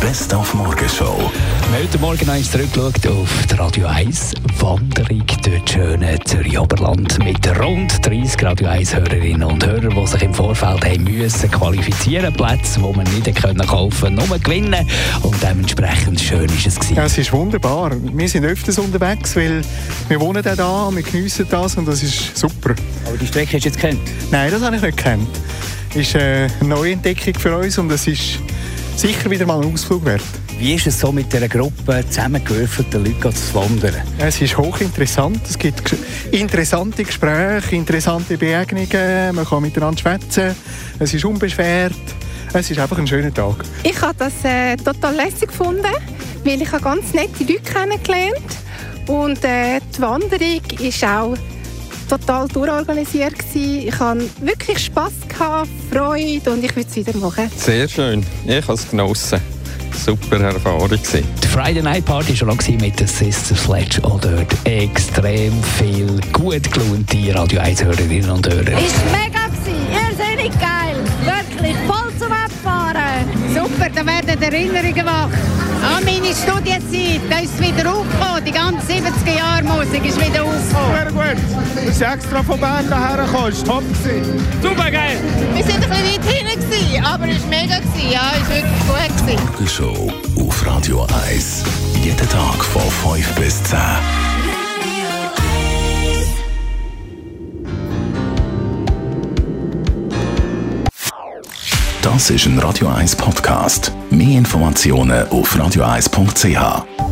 Best auf Morgenshow. Wir haben heute Morgen eins zurückgeschaut auf die Radio 1 Wanderung durch das schöne Zürich Oberland mit rund 30 Radio 1 Hörerinnen und Hörern, die sich im Vorfeld haben müssen qualifizieren Plätze, die man nicht können kaufen, nur gewinnen und dementsprechend schön ist es gewesen. Ja, es ist wunderbar. Wir sind öfters unterwegs, weil wir wohnen auch da, wir geniessen das und das ist super. Aber die Strecke hast du jetzt kennt? Nein, das habe ich nicht gekannt. Das ist eine neue Entdeckung für uns und es ist sicher wieder mal ein Ausflug wert. Wie ist es so mit dieser Gruppe zusammengewürfelten Leuten zu wandern? Es ist hochinteressant. Es gibt interessante Gespräche, interessante Begegnungen. Man kann miteinander schwätzen. Es ist unbeschwert. Es ist einfach ein schöner Tag. Ich habe das äh, total lässig gefunden, weil ich habe ganz nette Leute kennengelernt und äh, die Wanderung war auch total durchorganisiert. Gewesen. Ich hatte wirklich Spass, gehabt, Freude und ich würde es wieder machen. Sehr schön. Ich habe es genossen. Super Erfahrung. gewesen. Die Friday Night Party war schon lange mit den Sister Sledge und dort extrem viel gut gelaunte Radio 1 Hörerinnen und Hörer. Ist mega gewesen, irrsinnig geil, wirklich voll zum Abfahren. Super, da werden Erinnerungen wach. An meine Studienzeit, da ist es wieder aufgekommen, die ganze 70er Jahre Musik ist wieder aufgekommen. Sehr gut. Wir sind extra von Bern hierher gekommen. Top. Super geil! Wir sind ein bisschen weit hinten gewesen, aber es war mega gewesen, ja, es war wirklich gut gewesen. Morgenshow auf Radio 1. Jeden Tag von 5 bis 10. Das ist ein Radio 1 Podcast. Mehr Informationen auf radio1.ch.